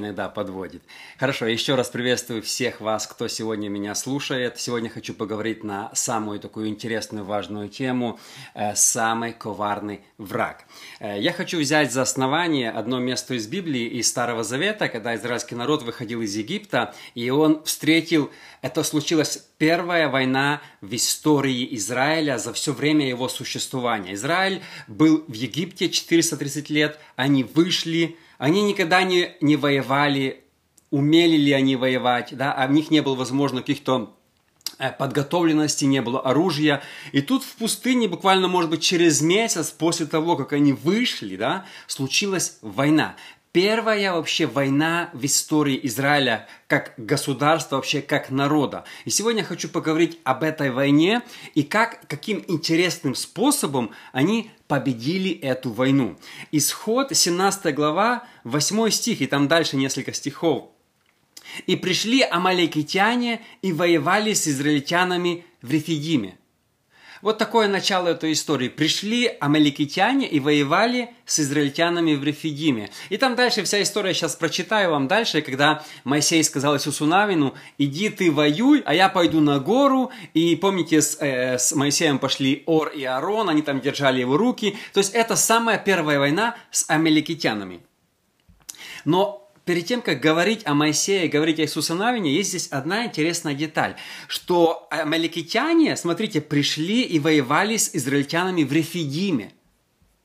иногда подводит. Хорошо, еще раз приветствую всех вас, кто сегодня меня слушает. Сегодня хочу поговорить на самую такую интересную, важную тему э, «Самый коварный враг». Э, я хочу взять за основание одно место из Библии, из Старого Завета, когда израильский народ выходил из Египта, и он встретил, это случилось первая война в истории Израиля за все время его существования. Израиль был в Египте 430 лет, они вышли, они никогда не, не воевали, умели ли они воевать, да, а в них не было, возможно, каких-то э, подготовленности, не было оружия. И тут в пустыне, буквально, может быть, через месяц после того, как они вышли, да, случилась война первая вообще война в истории Израиля как государства, вообще как народа. И сегодня я хочу поговорить об этой войне и как, каким интересным способом они победили эту войну. Исход 17 глава, 8 стих, и там дальше несколько стихов. «И пришли амаликитяне и воевали с израильтянами в Рефидиме. Вот такое начало этой истории. Пришли амаликитяне и воевали с израильтянами в Рефидиме. И там дальше вся история, сейчас прочитаю вам дальше, когда Моисей сказал Иисусу Навину, иди ты воюй, а я пойду на гору. И помните, с, э, с Моисеем пошли Ор и Аарон, они там держали его руки. То есть это самая первая война с амаликитянами. Но перед тем, как говорить о Моисее, говорить о Иисусе Навине, есть здесь одна интересная деталь, что амаликитяне, смотрите, пришли и воевали с израильтянами в Рефидиме.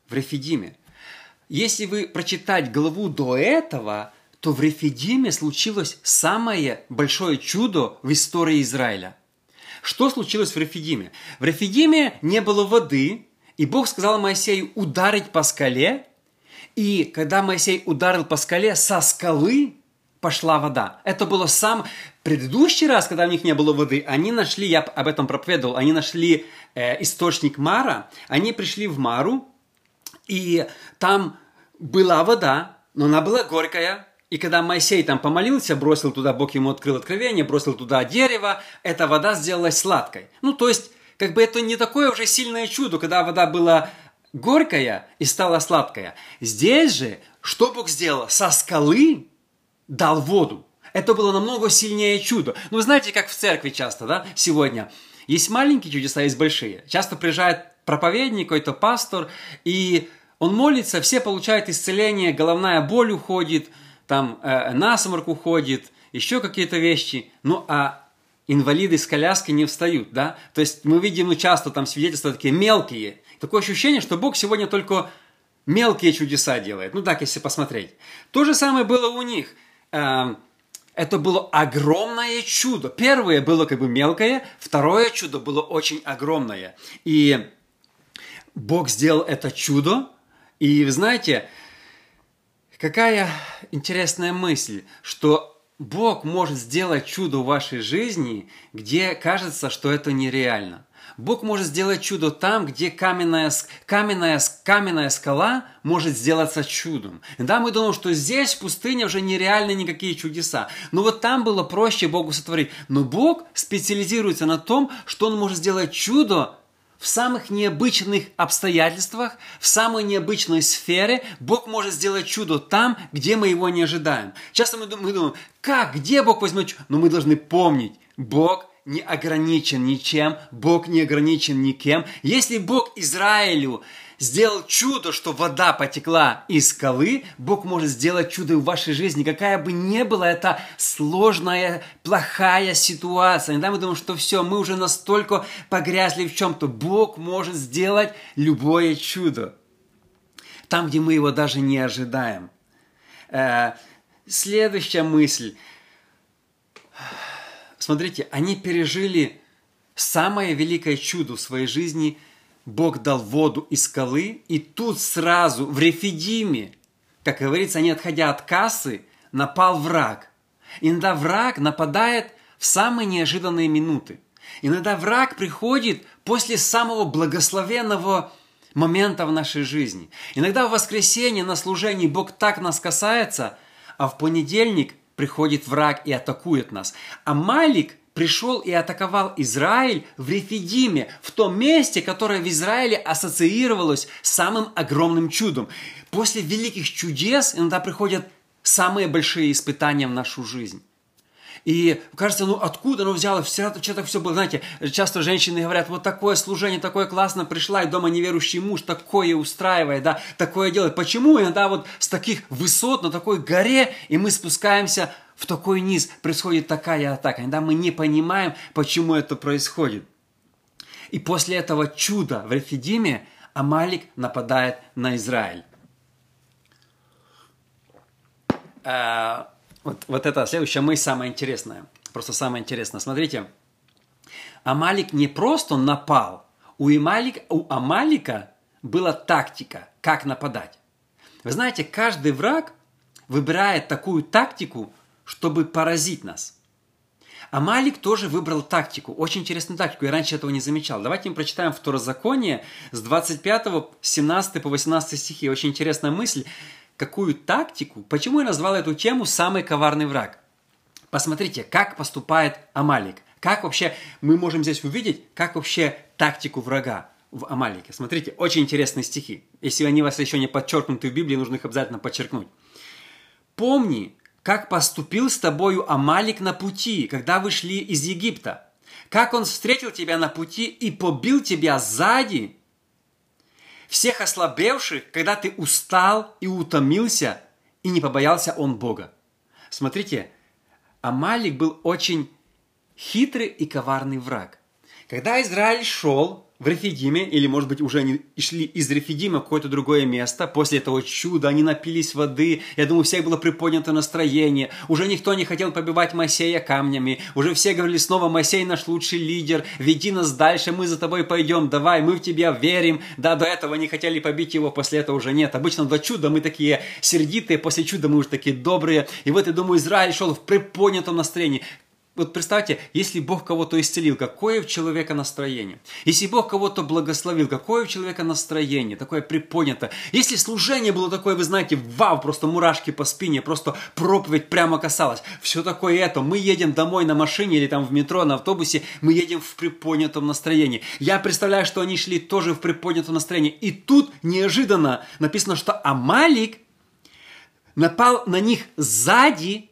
В Рефидиме. Если вы прочитать главу до этого, то в Рефидиме случилось самое большое чудо в истории Израиля. Что случилось в Рефидиме? В Рефидиме не было воды, и Бог сказал Моисею ударить по скале, и когда Моисей ударил по скале, со скалы пошла вода. Это было сам предыдущий раз, когда у них не было воды. Они нашли, я об этом проповедовал, они нашли э, источник Мара. Они пришли в Мару, и там была вода, но она была горькая. И когда Моисей там помолился, бросил туда, Бог ему открыл откровение, бросил туда дерево, эта вода сделалась сладкой. Ну, то есть, как бы это не такое уже сильное чудо, когда вода была горькая и стала сладкая. Здесь же, что Бог сделал? Со скалы дал воду. Это было намного сильнее чудо. Ну, вы знаете, как в церкви часто, да, сегодня. Есть маленькие чудеса, есть большие. Часто приезжает проповедник, какой-то пастор, и он молится, все получают исцеление, головная боль уходит, там э, насморк уходит, еще какие-то вещи. Ну, а инвалиды с коляски не встают, да? То есть мы видим ну, часто там свидетельства такие мелкие, Такое ощущение, что Бог сегодня только мелкие чудеса делает. Ну так, если посмотреть. То же самое было у них. Эм, это было огромное чудо. Первое было как бы мелкое, второе чудо было очень огромное. И Бог сделал это чудо. И вы знаете, какая интересная мысль, что Бог может сделать чудо в вашей жизни, где кажется, что это нереально. Бог может сделать чудо там, где каменная, каменная, каменная скала может сделаться чудом. Да, мы думаем, что здесь, в пустыне, уже нереальны никакие чудеса. Но вот там было проще Богу сотворить. Но Бог специализируется на том, что Он может сделать чудо в самых необычных обстоятельствах, в самой необычной сфере Бог может сделать чудо там, где мы его не ожидаем. Часто мы думаем, как, где Бог возьмет чудо? Но мы должны помнить, Бог не ограничен ничем, Бог не ограничен никем. Если Бог Израилю сделал чудо, что вода потекла из скалы, Бог может сделать чудо в вашей жизни, какая бы ни была это сложная, плохая ситуация. Иногда мы думаем, что все, мы уже настолько погрязли в чем-то. Бог может сделать любое чудо. Там, где мы его даже не ожидаем. Э, следующая мысль – Смотрите, они пережили самое великое чудо в своей жизни. Бог дал воду из скалы, и тут сразу в Рефидиме, как говорится, не отходя от кассы, напал враг. Иногда враг нападает в самые неожиданные минуты. Иногда враг приходит после самого благословенного момента в нашей жизни. Иногда в воскресенье на служении Бог так нас касается, а в понедельник приходит враг и атакует нас. А Малик пришел и атаковал Израиль в Рефидиме, в том месте, которое в Израиле ассоциировалось с самым огромным чудом. После великих чудес иногда приходят самые большие испытания в нашу жизнь. И кажется, ну откуда оно взяло? Что-то все было, знаете, часто женщины говорят, вот такое служение, такое классно, пришла, и дома неверующий муж такое устраивает, да, такое делает. Почему иногда вот с таких высот, на такой горе, и мы спускаемся в такой низ, происходит такая атака. Иногда мы не понимаем, почему это происходит. И после этого чуда в Рефидиме Амалик нападает на Израиль. Вот, вот это следующая мысль самая интересная. Просто самое интересное. Смотрите, Амалик не просто напал. У, Амалик, у Амалика была тактика, как нападать. Вы знаете, каждый враг выбирает такую тактику, чтобы поразить нас. Амалик тоже выбрал тактику, очень интересную тактику, я раньше этого не замечал. Давайте мы прочитаем Второзаконие с 25 17 по 18 стихи. Очень интересная мысль какую тактику, почему я назвал эту тему «Самый коварный враг». Посмотрите, как поступает Амалик. Как вообще мы можем здесь увидеть, как вообще тактику врага в Амалике. Смотрите, очень интересные стихи. Если они у вас еще не подчеркнуты в Библии, нужно их обязательно подчеркнуть. «Помни, как поступил с тобою Амалик на пути, когда вы шли из Египта, как он встретил тебя на пути и побил тебя сзади всех ослабевших, когда ты устал и утомился, и не побоялся он Бога. Смотрите, Амалик был очень хитрый и коварный враг. Когда Израиль шел в Рефидиме, или, может быть, уже они шли из Рефидима в какое-то другое место, после этого чуда они напились воды, я думаю, у всех было приподнято настроение, уже никто не хотел побивать Моисея камнями, уже все говорили снова, Моисей наш лучший лидер, веди нас дальше, мы за тобой пойдем, давай, мы в тебя верим, да, до этого не хотели побить его, после этого уже нет, обычно до чуда мы такие сердитые, после чуда мы уже такие добрые, и вот, я думаю, Израиль шел в приподнятом настроении, вот представьте, если Бог кого-то исцелил, какое у человека настроение? Если Бог кого-то благословил, какое у человека настроение? Такое приподнято. Если служение было такое, вы знаете, вау, просто мурашки по спине, просто проповедь прямо касалась. Все такое это. Мы едем домой на машине или там в метро, на автобусе, мы едем в приподнятом настроении. Я представляю, что они шли тоже в приподнятом настроении. И тут неожиданно написано, что Амалик напал на них сзади,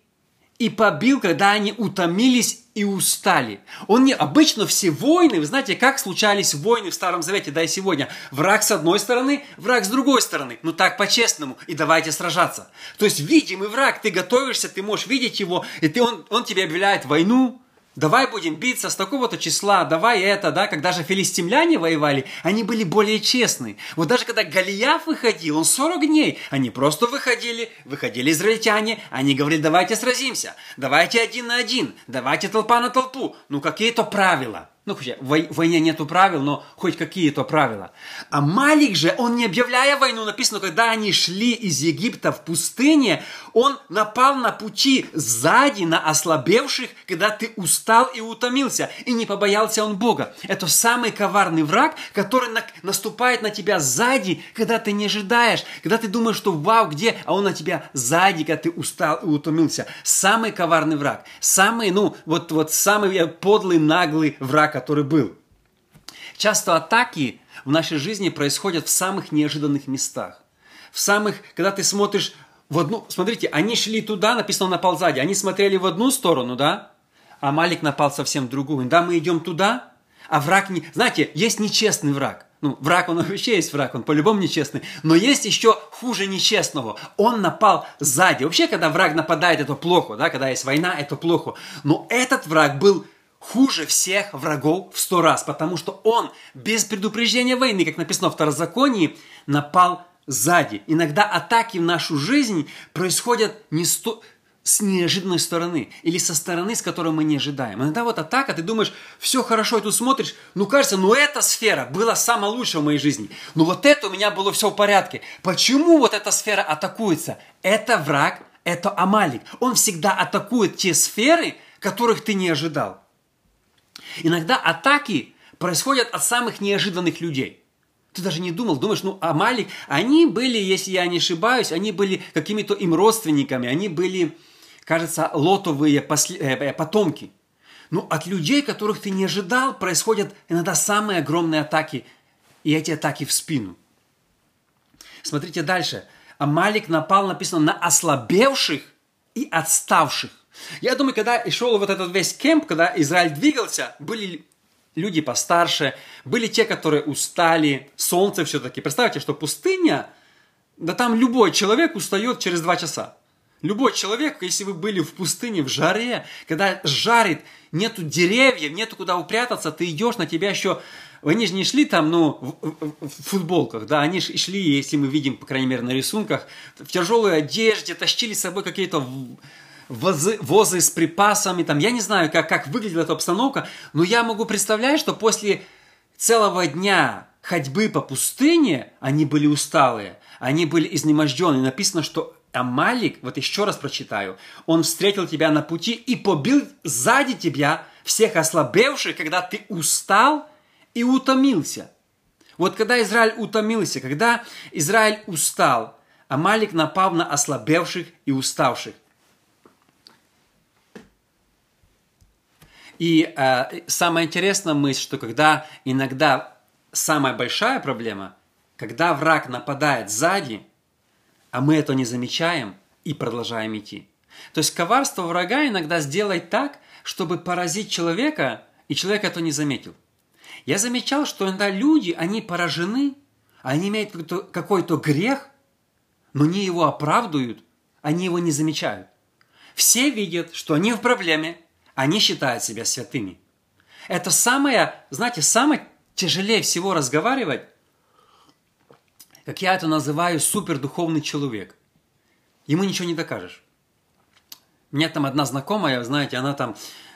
и побил, когда они утомились и устали. Он не... Обычно все войны, вы знаете, как случались войны в Старом Завете, да и сегодня. Враг с одной стороны, враг с другой стороны. Ну так по-честному. И давайте сражаться. То есть видимый враг, ты готовишься, ты можешь видеть его, и ты, он, он тебе объявляет войну, Давай будем биться с такого-то числа, давай это, да, когда же филистимляне воевали, они были более честны. Вот даже когда Голиаф выходил, он 40 дней, они просто выходили, выходили израильтяне, они говорили, давайте сразимся, давайте один на один, давайте толпа на толпу. Ну, какие-то правила. Ну, хотя в войне нету правил, но хоть какие-то правила. А Малик же, он не объявляя войну, написано, когда они шли из Египта в пустыне, он напал на пути сзади, на ослабевших, когда ты устал и утомился, и не побоялся он Бога. Это самый коварный враг, который на, наступает на тебя сзади, когда ты не ожидаешь, когда ты думаешь, что вау, где, а он на тебя сзади, когда ты устал и утомился. Самый коварный враг, самый, ну, вот, вот самый подлый, наглый враг, который был. Часто атаки в нашей жизни происходят в самых неожиданных местах. В самых, когда ты смотришь в одну... Смотрите, они шли туда, написано напал сзади. Они смотрели в одну сторону, да? А Малик напал совсем в другую. Да, мы идем туда, а враг не... Знаете, есть нечестный враг. Ну, враг, он вообще есть враг, он по-любому нечестный. Но есть еще хуже нечестного. Он напал сзади. Вообще, когда враг нападает, это плохо, да? Когда есть война, это плохо. Но этот враг был хуже всех врагов в сто раз, потому что он без предупреждения войны, как написано в Второзаконии, напал сзади. Иногда атаки в нашу жизнь происходят не сто... с неожиданной стороны или со стороны, с которой мы не ожидаем. Иногда вот атака, ты думаешь, все хорошо, и тут смотришь, ну кажется, ну эта сфера была самая лучшая в моей жизни. Ну вот это у меня было все в порядке. Почему вот эта сфера атакуется? Это враг, это Амалик. Он всегда атакует те сферы, которых ты не ожидал. Иногда атаки происходят от самых неожиданных людей. Ты даже не думал, думаешь, ну, Амалик, они были, если я не ошибаюсь, они были какими-то им родственниками, они были, кажется, лотовые э, э, потомки. Но от людей, которых ты не ожидал, происходят иногда самые огромные атаки, и эти атаки в спину. Смотрите дальше. Амалик напал, написано, на ослабевших и отставших. Я думаю, когда шел вот этот весь кемп, когда Израиль двигался, были люди постарше, были те, которые устали, солнце все-таки. Представьте, что пустыня, да там любой человек устает через два часа. Любой человек, если вы были в пустыне, в жаре, когда жарит, нету деревьев, нету куда упрятаться, ты идешь, на тебя еще... Они же не шли там, ну, в, в футболках, да, они же шли, если мы видим, по крайней мере, на рисунках, в тяжелой одежде, тащили с собой какие-то возы, возы с припасами, там, я не знаю, как, как выглядела эта обстановка, но я могу представлять, что после целого дня ходьбы по пустыне они были усталые, они были изнемождены. Написано, что Амалик, вот еще раз прочитаю, он встретил тебя на пути и побил сзади тебя всех ослабевших, когда ты устал и утомился. Вот когда Израиль утомился, когда Израиль устал, Амалик напал на ослабевших и уставших. И э, самое интересное мысль, что когда иногда самая большая проблема, когда враг нападает сзади, а мы это не замечаем и продолжаем идти. То есть коварство врага иногда сделает так, чтобы поразить человека, и человек это не заметил. Я замечал, что иногда люди, они поражены, они имеют какой-то, какой-то грех, но не его оправдывают, они его не замечают. Все видят, что они в проблеме, они считают себя святыми. Это самое, знаете, самое тяжелее всего разговаривать, как я это называю, супердуховный человек. Ему ничего не докажешь. У меня там одна знакомая, знаете, она там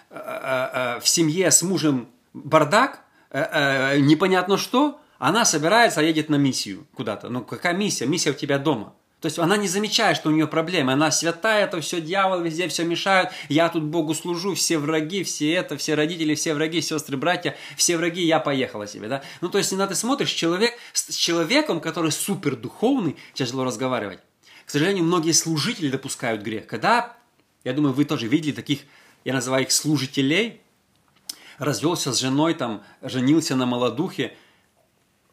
э, э, э, в семье с мужем бардак, непонятно что, она собирается, едет на миссию куда-то. Ну какая миссия? Миссия у тебя дома. То есть она не замечает, что у нее проблемы. Она святая, это все дьявол, везде все мешают. Я тут Богу служу, все враги, все это, все родители, все враги, сестры, братья, все враги, я поехала себе. Да? Ну, то есть, иногда ты смотришь, человек, с человеком, который супер духовный, тяжело разговаривать. К сожалению, многие служители допускают грех. Когда, я думаю, вы тоже видели таких, я называю их служителей, развелся с женой, там, женился на молодухе,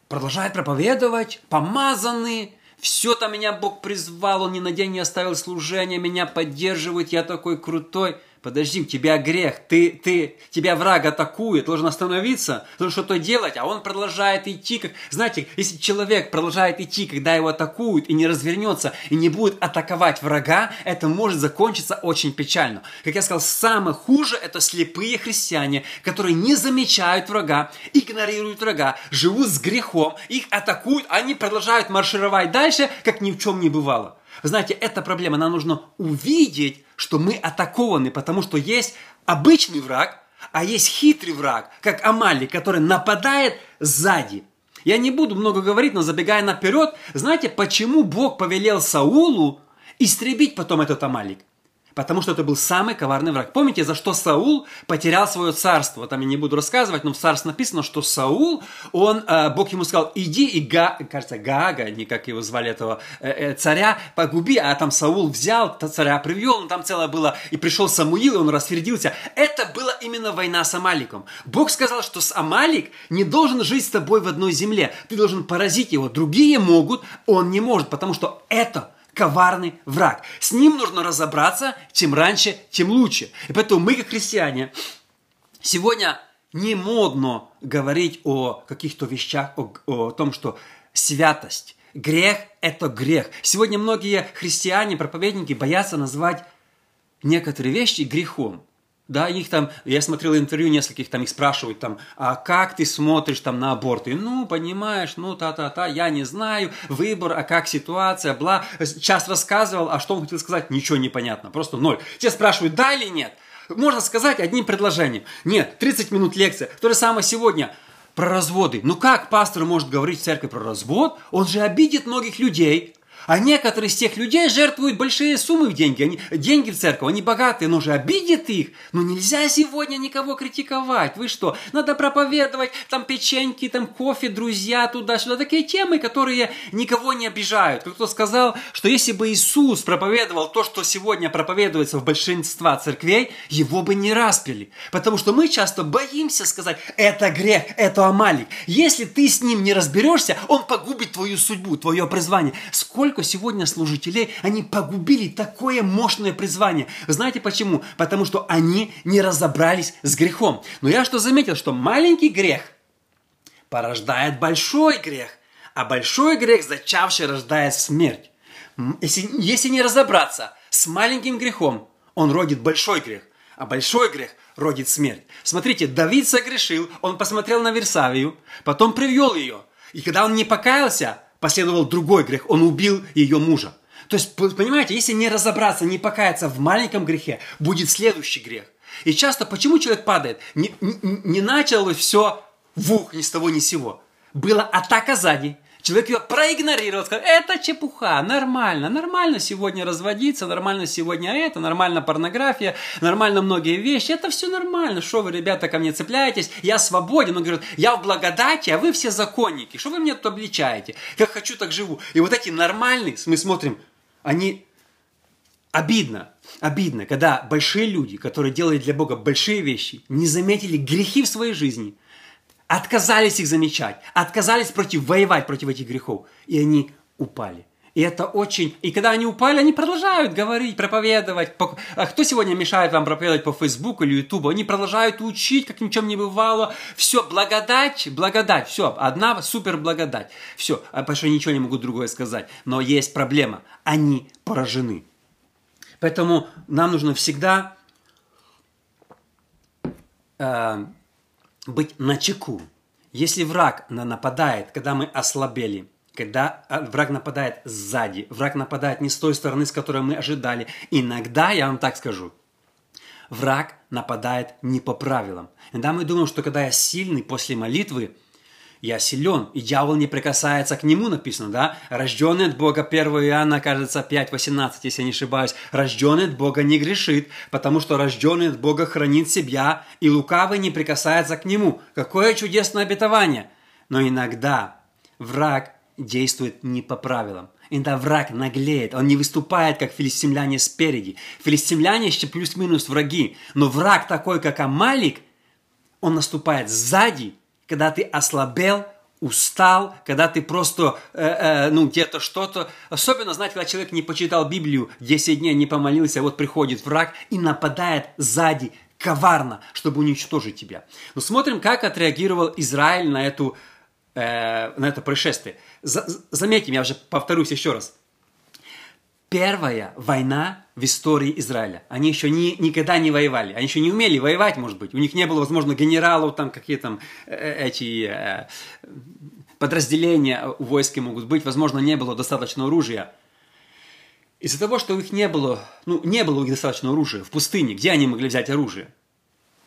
продолжает проповедовать, помазанный, все там меня Бог призвал, Он ни на день не оставил служения, меня поддерживает, я такой крутой. Подожди, тебя грех, ты, ты, тебя враг атакует, должен остановиться, должен что-то делать, а он продолжает идти, как, знаете, если человек продолжает идти, когда его атакуют и не развернется, и не будет атаковать врага, это может закончиться очень печально. Как я сказал, самое хуже это слепые христиане, которые не замечают врага, игнорируют врага, живут с грехом, их атакуют, они продолжают маршировать дальше, как ни в чем не бывало. Знаете, эта проблема, нам нужно увидеть, что мы атакованы, потому что есть обычный враг, а есть хитрый враг, как Амали, который нападает сзади. Я не буду много говорить, но забегая наперед, знаете, почему Бог повелел Саулу истребить потом этот Амалик? Потому что это был самый коварный враг. Помните, за что Саул потерял свое царство? Там я не буду рассказывать, но в царстве написано, что Саул, он, э, Бог ему сказал, иди и, Га, кажется, Гага, не как его звали этого э, э, царя, погуби. А там Саул взял, царя привел, ну, там целое было, и пришел Самуил, и он рассердился. Это была именно война с Амаликом. Бог сказал, что с Амалик не должен жить с тобой в одной земле. Ты должен поразить его. Другие могут, он не может, потому что это коварный враг. С ним нужно разобраться, чем раньше, тем лучше. И поэтому мы, как христиане, сегодня не модно говорить о каких-то вещах, о, о том, что святость, грех – это грех. Сегодня многие христиане, проповедники боятся назвать некоторые вещи грехом. Да, их там, я смотрел интервью нескольких, там их спрашивают, там, а как ты смотришь там на аборты? Ну, понимаешь, ну, та-та-та, я не знаю, выбор, а как ситуация, бла. Час рассказывал, а что он хотел сказать, ничего не понятно, просто ноль. Те спрашивают, да или нет? Можно сказать одним предложением. Нет, 30 минут лекция. То же самое сегодня про разводы. Ну как пастор может говорить в церкви про развод? Он же обидит многих людей. А некоторые из тех людей жертвуют большие суммы в деньги. Они, деньги в церковь, они богатые, но же обидит их. Но нельзя сегодня никого критиковать. Вы что? Надо проповедовать, там печеньки, там кофе, друзья, туда-сюда. Такие темы, которые никого не обижают. Кто-то сказал, что если бы Иисус проповедовал то, что сегодня проповедуется в большинстве церквей, его бы не распили. Потому что мы часто боимся сказать, это грех, это Амалик. Если ты с ним не разберешься, он погубит твою судьбу, твое призвание. Сколько сколько сегодня служителей, они погубили такое мощное призвание. Знаете почему? Потому что они не разобрались с грехом. Но я что заметил, что маленький грех порождает большой грех, а большой грех, зачавший, рождает смерть. Если, если не разобраться с маленьким грехом, он родит большой грех, а большой грех родит смерть. Смотрите, Давид согрешил, он посмотрел на Версавию, потом привел ее. И когда он не покаялся, последовал другой грех, он убил ее мужа. То есть, понимаете, если не разобраться, не покаяться в маленьком грехе, будет следующий грех. И часто почему человек падает? Не, не, не началось все в ух, ни с того, ни с сего. Была атака сзади, Человек ее проигнорировал, сказал, это чепуха, нормально, нормально сегодня разводиться, нормально сегодня это, нормально порнография, нормально многие вещи, это все нормально, что вы, ребята, ко мне цепляетесь, я свободен, он говорит, я в благодати, а вы все законники, что вы мне тут обличаете, как хочу, так живу. И вот эти нормальные, мы смотрим, они обидно, обидно, когда большие люди, которые делают для Бога большие вещи, не заметили грехи в своей жизни – отказались их замечать, отказались против, воевать против этих грехов, и они упали. И это очень... И когда они упали, они продолжают говорить, проповедовать. А кто сегодня мешает вам проповедовать по Фейсбуку или Ютубу? Они продолжают учить, как ни в чем не бывало. Все, благодать, благодать, все, одна супер благодать. Все, а потому что ничего не могу другое сказать. Но есть проблема. Они поражены. Поэтому нам нужно всегда э, быть начеку. Если враг нападает, когда мы ослабели, когда а, враг нападает сзади, враг нападает не с той стороны, с которой мы ожидали, иногда, я вам так скажу, враг нападает не по правилам. Иногда мы думаем, что когда я сильный после молитвы, я силен, и дьявол не прикасается к нему, написано, да? Рожденный от Бога, 1 Иоанна, кажется, 5.18, если я не ошибаюсь. Рожденный от Бога не грешит, потому что рожденный от Бога хранит себя, и лукавый не прикасается к нему. Какое чудесное обетование! Но иногда враг действует не по правилам. Иногда враг наглеет, он не выступает, как филистимляне спереди. Филистимляне еще плюс-минус враги, но враг такой, как Амалик, он наступает сзади – когда ты ослабел, устал, когда ты просто, э, э, ну, где-то что-то. Особенно, знаете, когда человек не почитал Библию, 10 дней не помолился, вот приходит враг и нападает сзади, коварно, чтобы уничтожить тебя. Но смотрим, как отреагировал Израиль на, эту, э, на это происшествие. За, заметим, я уже повторюсь еще раз – первая война в истории Израиля. Они еще ни, никогда не воевали. Они еще не умели воевать, может быть. У них не было, возможно, генералов, там какие там э, эти э, подразделения у войске могут быть. Возможно, не было достаточно оружия. Из-за того, что у них не было, ну, не было у них достаточно оружия в пустыне, где они могли взять оружие?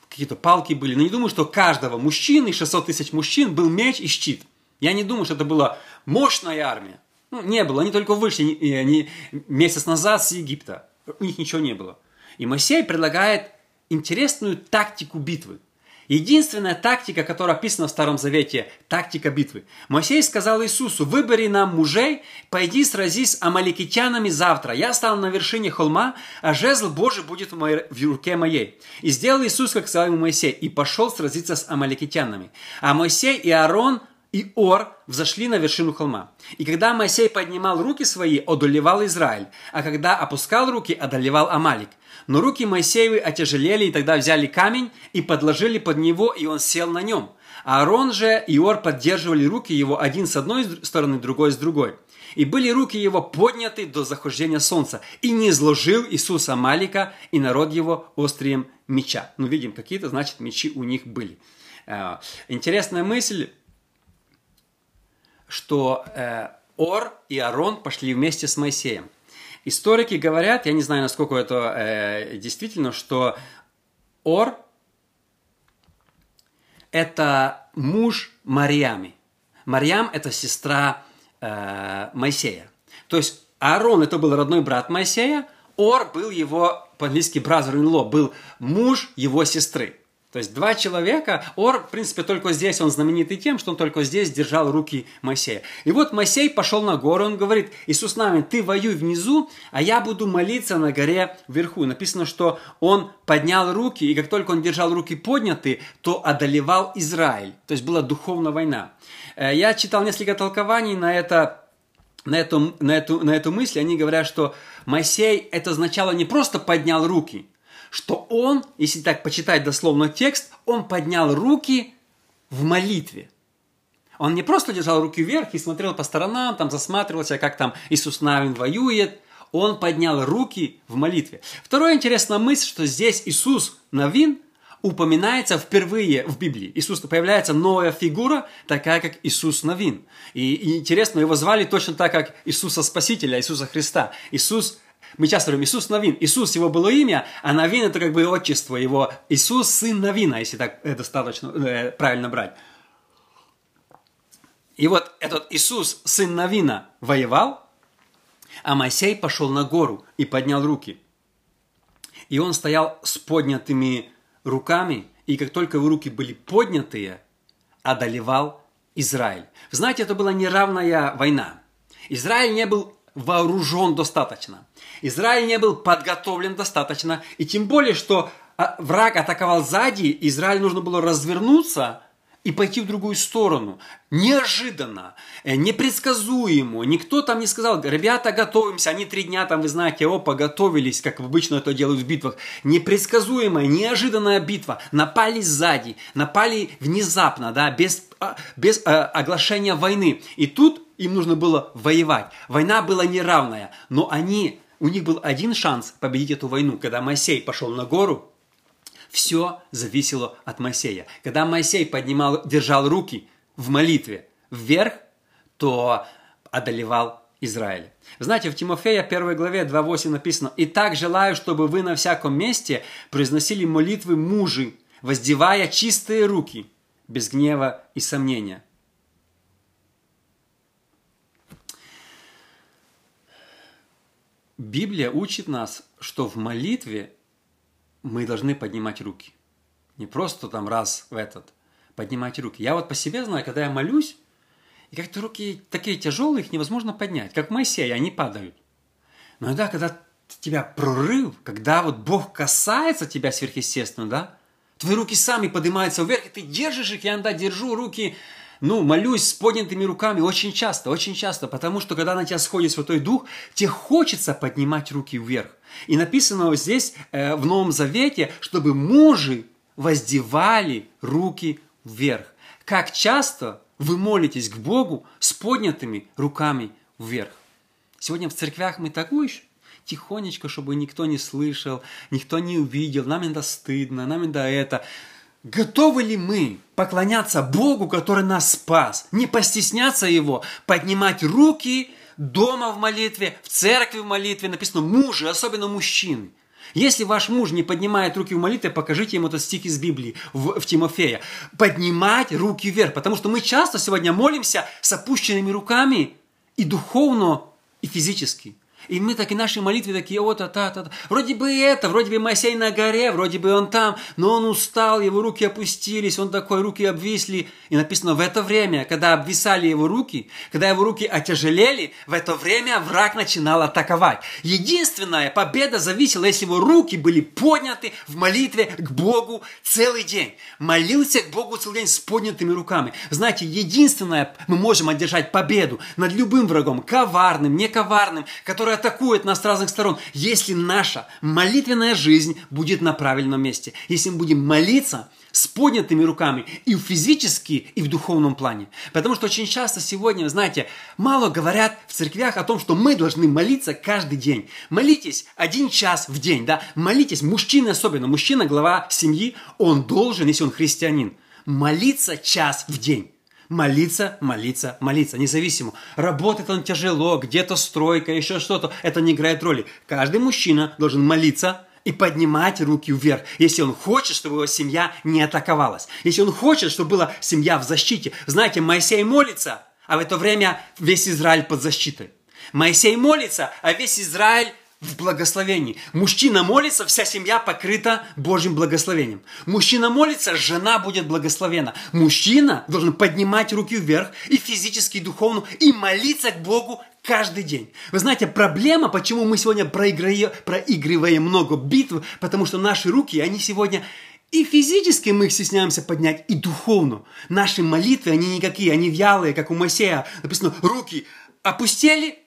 Какие-то палки были. Но не думаю, что каждого мужчины, 600 тысяч мужчин, был меч и щит. Я не думаю, что это была мощная армия. Ну, не было. Они только вышли они месяц назад с Египта. У них ничего не было. И Моисей предлагает интересную тактику битвы. Единственная тактика, которая описана в Старом Завете, тактика битвы. Моисей сказал Иисусу, выбери нам мужей, пойди сразись с амаликитянами завтра. Я стану на вершине холма, а жезл Божий будет в, моей, в руке моей. И сделал Иисус, как сказал ему Моисей, и пошел сразиться с амаликитянами. А Моисей и Аарон и Ор взошли на вершину холма. И когда Моисей поднимал руки свои, одолевал Израиль, а когда опускал руки, одолевал Амалик. Но руки Моисеевы отяжелели, и тогда взяли камень и подложили под него, и он сел на нем. А Аарон же и Ор поддерживали руки его один с одной стороны, другой с другой. И были руки его подняты до захождения солнца. И не изложил Иисус Амалика и народ его острием меча. Ну, видим, какие-то, значит, мечи у них были. Э, интересная мысль что э, Ор и Арон пошли вместе с Моисеем. Историки говорят, я не знаю, насколько это э, действительно, что Ор – это муж Мариами. Мариам – это сестра э, Моисея. То есть Аарон – это был родной брат Моисея, Ор был его, по-английски, brother-in-law, был муж его сестры. То есть два человека, Ор, в принципе, только здесь, он знаменитый тем, что он только здесь держал руки Моисея. И вот Моисей пошел на гору, он говорит, Иисус Навин, ты воюй внизу, а я буду молиться на горе вверху. Написано, что он поднял руки, и как только он держал руки подняты, то одолевал Израиль. То есть была духовная война. Э, я читал несколько толкований на это на эту, на, эту, на эту мысль, они говорят, что Моисей это означало не просто поднял руки, что он, если так почитать дословно текст, он поднял руки в молитве. Он не просто держал руки вверх и смотрел по сторонам, там засматривался, как там Иисус Навин воюет. Он поднял руки в молитве. Вторая интересная мысль, что здесь Иисус Навин упоминается впервые в Библии. Иисус появляется новая фигура, такая как Иисус Новин. И, и интересно, его звали точно так, как Иисуса Спасителя, Иисуса Христа. Иисус мы часто говорим Иисус Новин. Иисус его было имя, а Новин это как бы отчество его. Иисус сын Новина, если так э, достаточно э, правильно брать. И вот этот Иисус, сын Новина, воевал, а Моисей пошел на гору и поднял руки. И он стоял с поднятыми руками, и как только его руки были поднятые, одолевал Израиль. знаете, это была неравная война. Израиль не был вооружен достаточно. Израиль не был подготовлен достаточно. И тем более, что а, враг атаковал сзади, Израиль нужно было развернуться и пойти в другую сторону. Неожиданно, э, непредсказуемо. Никто там не сказал, ребята, готовимся. Они три дня там, вы знаете, опа, готовились, как обычно это делают в битвах. Непредсказуемая, неожиданная битва. Напали сзади, напали внезапно, да, без, а, без а, оглашения войны. И тут им нужно было воевать. Война была неравная, но они, у них был один шанс победить эту войну. Когда Моисей пошел на гору, все зависело от Моисея. Когда Моисей поднимал, держал руки в молитве вверх, то одолевал Израиль. Знаете, в Тимофея 1 главе 2.8 написано «И так желаю, чтобы вы на всяком месте произносили молитвы мужи, воздевая чистые руки, без гнева и сомнения». Библия учит нас, что в молитве мы должны поднимать руки. Не просто там раз в этот. Поднимать руки. Я вот по себе знаю, когда я молюсь, и как-то руки такие тяжелые, их невозможно поднять. Как Моисей, они падают. Но да, когда тебя прорыв, когда вот Бог касается тебя сверхъестественно, да, твои руки сами поднимаются вверх, и ты держишь их, я иногда держу руки, ну, молюсь с поднятыми руками очень часто, очень часто, потому что когда на тебя сходит Святой Дух, тебе хочется поднимать руки вверх. И написано здесь э, в Новом Завете, чтобы мужи воздевали руки вверх. Как часто вы молитесь к Богу с поднятыми руками вверх? Сегодня в церквях мы такую тихонечко, чтобы никто не слышал, никто не увидел, нам иногда стыдно, нам иногда это. Готовы ли мы поклоняться Богу, который нас спас, не постесняться Его, поднимать руки дома в молитве, в церкви в молитве, написано мужи, особенно мужчины. Если ваш муж не поднимает руки в молитве, покажите ему этот стих из Библии в, в Тимофея. Поднимать руки вверх, потому что мы часто сегодня молимся с опущенными руками и духовно, и физически. И мы так и наши молитвы такие, вот, та, та, та. Вроде бы это, вроде бы Моисей на горе, вроде бы он там, но он устал, его руки опустились, он такой, руки обвисли. И написано, в это время, когда обвисали его руки, когда его руки отяжелели, в это время враг начинал атаковать. Единственная победа зависела, если его руки были подняты в молитве к Богу целый день. Молился к Богу целый день с поднятыми руками. Знаете, единственное, мы можем одержать победу над любым врагом, коварным, не коварным, который атакует нас с разных сторон, если наша молитвенная жизнь будет на правильном месте. Если мы будем молиться с поднятыми руками и физически, и в духовном плане. Потому что очень часто сегодня, знаете, мало говорят в церквях о том, что мы должны молиться каждый день. Молитесь один час в день, да, молитесь, мужчина особенно, мужчина, глава семьи, он должен, если он христианин, молиться час в день молиться, молиться, молиться, независимо. Работает он тяжело, где-то стройка, еще что-то, это не играет роли. Каждый мужчина должен молиться и поднимать руки вверх, если он хочет, чтобы его семья не атаковалась. Если он хочет, чтобы была семья в защите. Знаете, Моисей молится, а в это время весь Израиль под защитой. Моисей молится, а весь Израиль в благословении. Мужчина молится, вся семья покрыта Божьим благословением. Мужчина молится, жена будет благословена. Мужчина должен поднимать руки вверх и физически, и духовно, и молиться к Богу каждый день. Вы знаете, проблема, почему мы сегодня проигрываем, проигрываем много битв, потому что наши руки, они сегодня и физически мы их стесняемся поднять, и духовно. Наши молитвы, они никакие, они вялые, как у Моисея. Написано, руки опустели,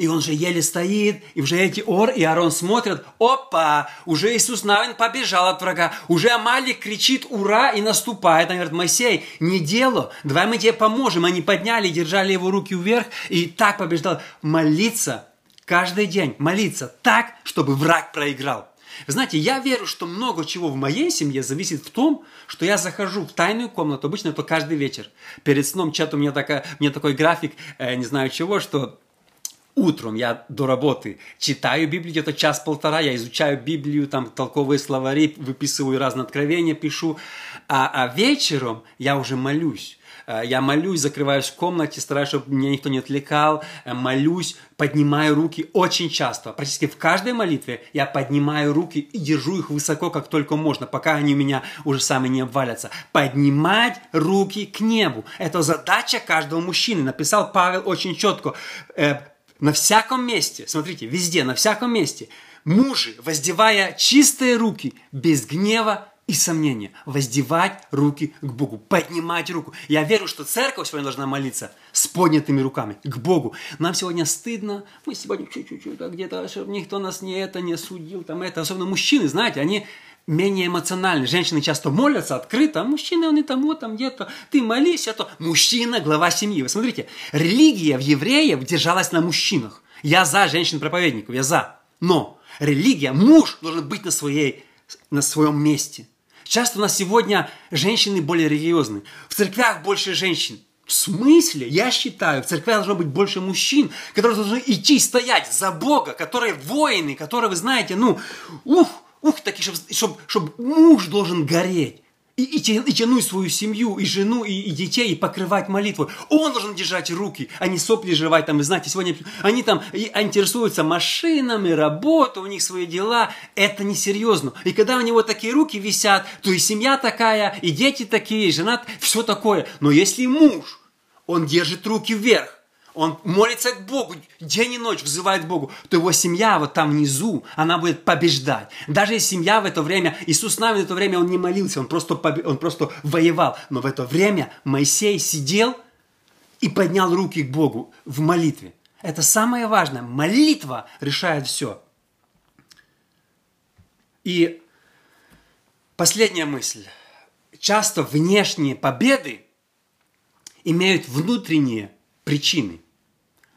и он же еле стоит, и уже эти Ор и Арон смотрят, опа, уже Иисус Навин побежал от врага, уже Амалик кричит «Ура!» и наступает. Они говорят, Моисей, не дело, давай мы тебе поможем. Они подняли, держали его руки вверх, и так побеждал. Молиться каждый день, молиться так, чтобы враг проиграл. Вы знаете, я верю, что много чего в моей семье зависит в том, что я захожу в тайную комнату, обычно это каждый вечер. Перед сном чат у меня, такая, у меня такой график, э, не знаю чего, что утром я до работы читаю Библию где-то час-полтора, я изучаю Библию, там толковые словари, выписываю разные откровения, пишу, а, а вечером я уже молюсь. Э, я молюсь, закрываюсь в комнате, стараюсь, чтобы меня никто не отвлекал, э, молюсь, поднимаю руки очень часто. Практически в каждой молитве я поднимаю руки и держу их высоко, как только можно, пока они у меня уже сами не обвалятся. Поднимать руки к небу. Это задача каждого мужчины. Написал Павел очень четко. На всяком месте, смотрите, везде, на всяком месте, мужи, воздевая чистые руки, без гнева и сомнения, воздевать руки к Богу, поднимать руку. Я верю, что церковь сегодня должна молиться с поднятыми руками к Богу. Нам сегодня стыдно, мы сегодня чуть-чуть где-то, чтобы никто нас не это не судил, там это, особенно мужчины, знаете, они менее эмоциональны. Женщины часто молятся открыто, а мужчины, они там вот там где-то, ты молись, а то мужчина, глава семьи. Вы смотрите, религия в евреев держалась на мужчинах. Я за женщин-проповедников, я за. Но религия, муж должен быть на, своей, на своем месте. Часто у нас сегодня женщины более религиозны. В церквях больше женщин. В смысле? Я считаю, в церквях должно быть больше мужчин, которые должны идти стоять за Бога, которые воины, которые, вы знаете, ну, ух, Ух, такие, чтобы, чтобы, чтобы муж должен гореть. И, и, и тянуть свою семью, и жену, и, и детей, и покрывать молитву. Он должен держать руки, а не сопли жевать. Там, вы знаете, сегодня они там и, интересуются машинами, работой, у них свои дела. Это несерьезно. И когда у него такие руки висят, то и семья такая, и дети такие, и жена, все такое. Но если муж, он держит руки вверх, он молится к Богу, день и ночь взывает к Богу, то его семья вот там внизу, она будет побеждать. Даже семья в это время, Иисус Навин в это время, он не молился, он просто, он просто воевал. Но в это время Моисей сидел и поднял руки к Богу в молитве. Это самое важное. Молитва решает все. И последняя мысль. Часто внешние победы имеют внутренние причины.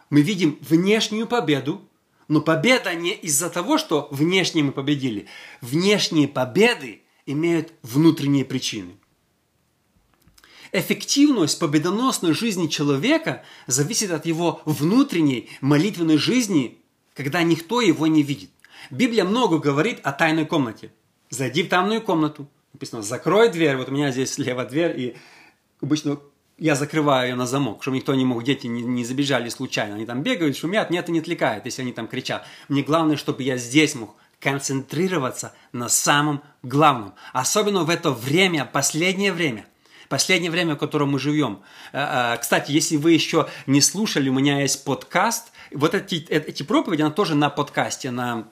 Мы видим внешнюю победу, но победа не из-за того, что внешне мы победили. Внешние победы имеют внутренние причины. Эффективность победоносной жизни человека зависит от его внутренней молитвенной жизни, когда никто его не видит. Библия много говорит о тайной комнате. Зайди в тайную комнату. Написано, закрой дверь. Вот у меня здесь слева дверь, и обычно я закрываю ее на замок, чтобы никто не мог, дети не, не забежали случайно. Они там бегают, шумят, меня это не отвлекает, если они там кричат. Мне главное, чтобы я здесь мог концентрироваться на самом главном. Особенно в это время, последнее время. Последнее время, в котором мы живем. Э, э, кстати, если вы еще не слушали, у меня есть подкаст. Вот эти, э, эти проповеди, она тоже на подкасте, на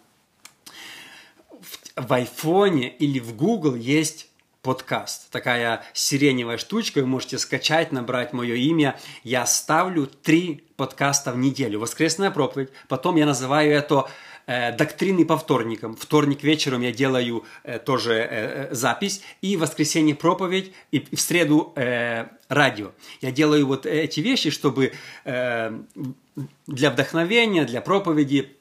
в айфоне или в Google есть подкаст. Такая сиреневая штучка, вы можете скачать, набрать мое имя. Я ставлю три подкаста в неделю. Воскресная проповедь. Потом я называю это э, доктриной по вторникам. Вторник вечером я делаю э, тоже э, э запись. И воскресенье проповедь. И в среду э, радио. Я делаю вот эти вещи, чтобы э, для вдохновения, для проповеди.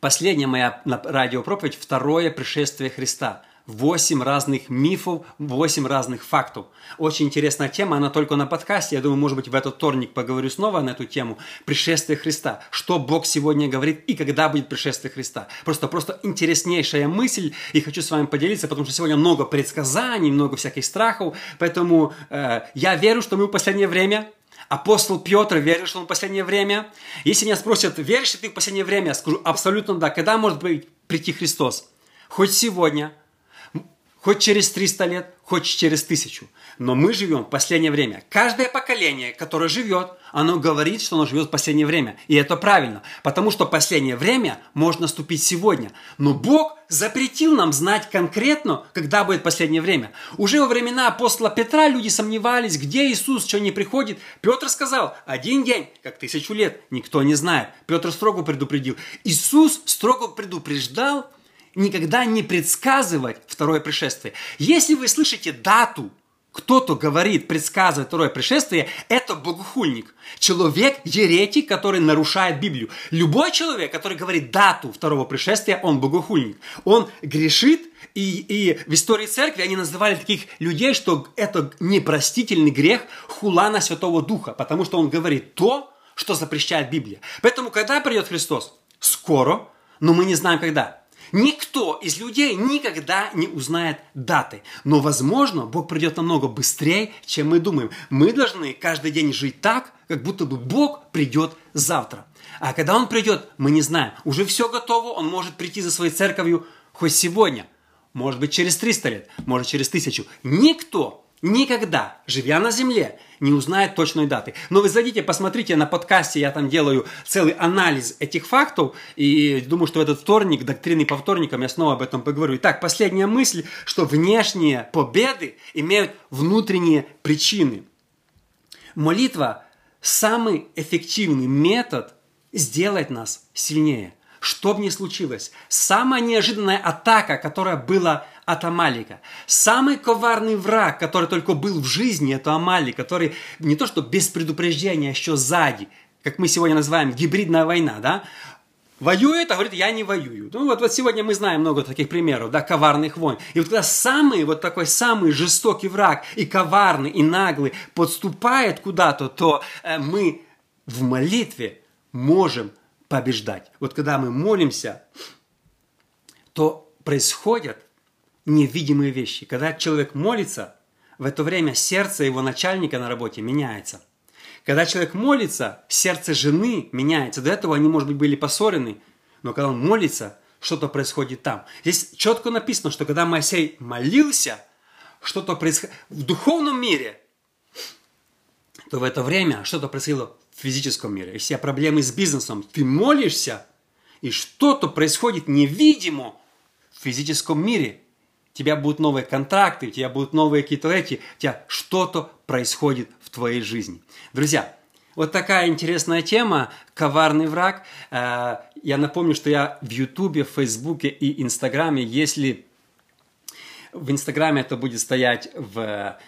Последняя моя радиопроповедь – второе пришествие Христа – 8 разных мифов, 8 разных фактов. Очень интересная тема, она только на подкасте. Я думаю, может быть, в этот вторник поговорю снова на эту тему. Пришествие Христа. Что Бог сегодня говорит и когда будет пришествие Христа. Просто, просто интереснейшая мысль, и хочу с вами поделиться, потому что сегодня много предсказаний, много всяких страхов. Поэтому э, я верю, что мы в последнее время Апостол Петр верил, что он в последнее время. Если меня спросят, веришь ли ты в последнее время, я скажу абсолютно да. Когда может быть прийти Христос? Хоть сегодня, хоть через 300 лет, хоть через тысячу. Но мы живем в последнее время. Каждое поколение, которое живет, оно говорит, что оно живет в последнее время. И это правильно, потому что последнее время может наступить сегодня. Но Бог запретил нам знать конкретно, когда будет последнее время. Уже во времена апостола Петра люди сомневались, где Иисус, что не приходит. Петр сказал, один день, как тысячу лет, никто не знает. Петр строго предупредил. Иисус строго предупреждал, никогда не предсказывать второе пришествие. Если вы слышите дату, кто-то говорит, предсказывает второе пришествие, это богохульник. Человек, еретик, который нарушает Библию. Любой человек, который говорит дату второго пришествия, он богохульник. Он грешит, и, и в истории церкви они называли таких людей, что это непростительный грех хула на Святого Духа, потому что он говорит то, что запрещает Библия. Поэтому, когда придет Христос? Скоро, но мы не знаем когда. Никто из людей никогда не узнает даты. Но, возможно, Бог придет намного быстрее, чем мы думаем. Мы должны каждый день жить так, как будто бы Бог придет завтра. А когда Он придет, мы не знаем. Уже все готово, Он может прийти за своей церковью хоть сегодня. Может быть, через 300 лет, может, через тысячу. Никто никогда, живя на земле, не узнает точной даты. Но вы зайдите, посмотрите на подкасте, я там делаю целый анализ этих фактов, и думаю, что этот вторник, доктрины по вторникам, я снова об этом поговорю. Итак, последняя мысль, что внешние победы имеют внутренние причины. Молитва – самый эффективный метод сделать нас сильнее. Что бы ни случилось, самая неожиданная атака, которая была от Амалика. Самый коварный враг, который только был в жизни, это Амалик, который не то что без предупреждения, а еще сзади, как мы сегодня называем гибридная война, да, воюет, а говорит, я не воюю. Ну вот, вот сегодня мы знаем много таких примеров, да, коварных войн. И вот когда самый, вот такой самый жестокий враг, и коварный, и наглый подступает куда-то, то э, мы в молитве можем побеждать. Вот когда мы молимся, то происходят невидимые вещи. Когда человек молится, в это время сердце его начальника на работе меняется. Когда человек молится, сердце жены меняется. До этого они, может быть, были поссорены, но когда он молится, что-то происходит там. Здесь четко написано, что когда Моисей молился, что-то происходило в духовном мире, то в это время что-то происходило в физическом мире. Если у проблемы с бизнесом, ты молишься, и что-то происходит невидимо в физическом мире – тебя будут новые контракты, у тебя будут новые какие-то эти, у тебя что-то происходит в твоей жизни. Друзья, вот такая интересная тема «Коварный враг». Э, я напомню, что я в Ютубе, в Фейсбуке и Инстаграме, если в Инстаграме это будет стоять в,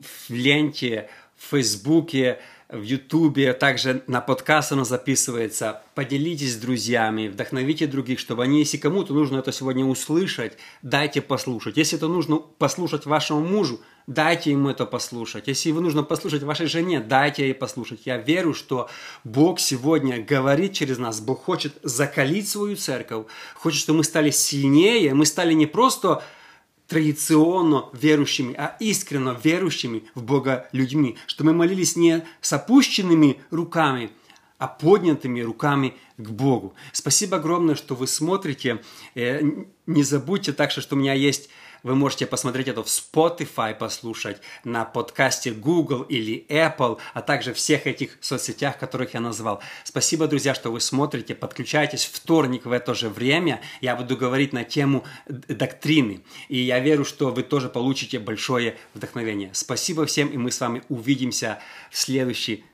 в ленте, в Фейсбуке, в Ютубе, также на подкаст оно записывается. Поделитесь с друзьями, вдохновите других, чтобы они, если кому-то нужно это сегодня услышать, дайте послушать. Если это нужно послушать вашему мужу, дайте ему это послушать. Если вы нужно послушать вашей жене, дайте ей послушать. Я верю, что Бог сегодня говорит через нас. Бог хочет закалить свою церковь, хочет, чтобы мы стали сильнее, мы стали не просто традиционно верующими, а искренне верующими в Бога людьми, что мы молились не с опущенными руками, а поднятыми руками к Богу. Спасибо огромное, что вы смотрите. Э, не забудьте также, что у меня есть вы можете посмотреть это в Spotify, послушать, на подкасте Google или Apple, а также всех этих соцсетях, которых я назвал. Спасибо, друзья, что вы смотрите. Подключайтесь вторник в это же время. Я буду говорить на тему доктрины. И я верю, что вы тоже получите большое вдохновение. Спасибо всем, и мы с вами увидимся в следующий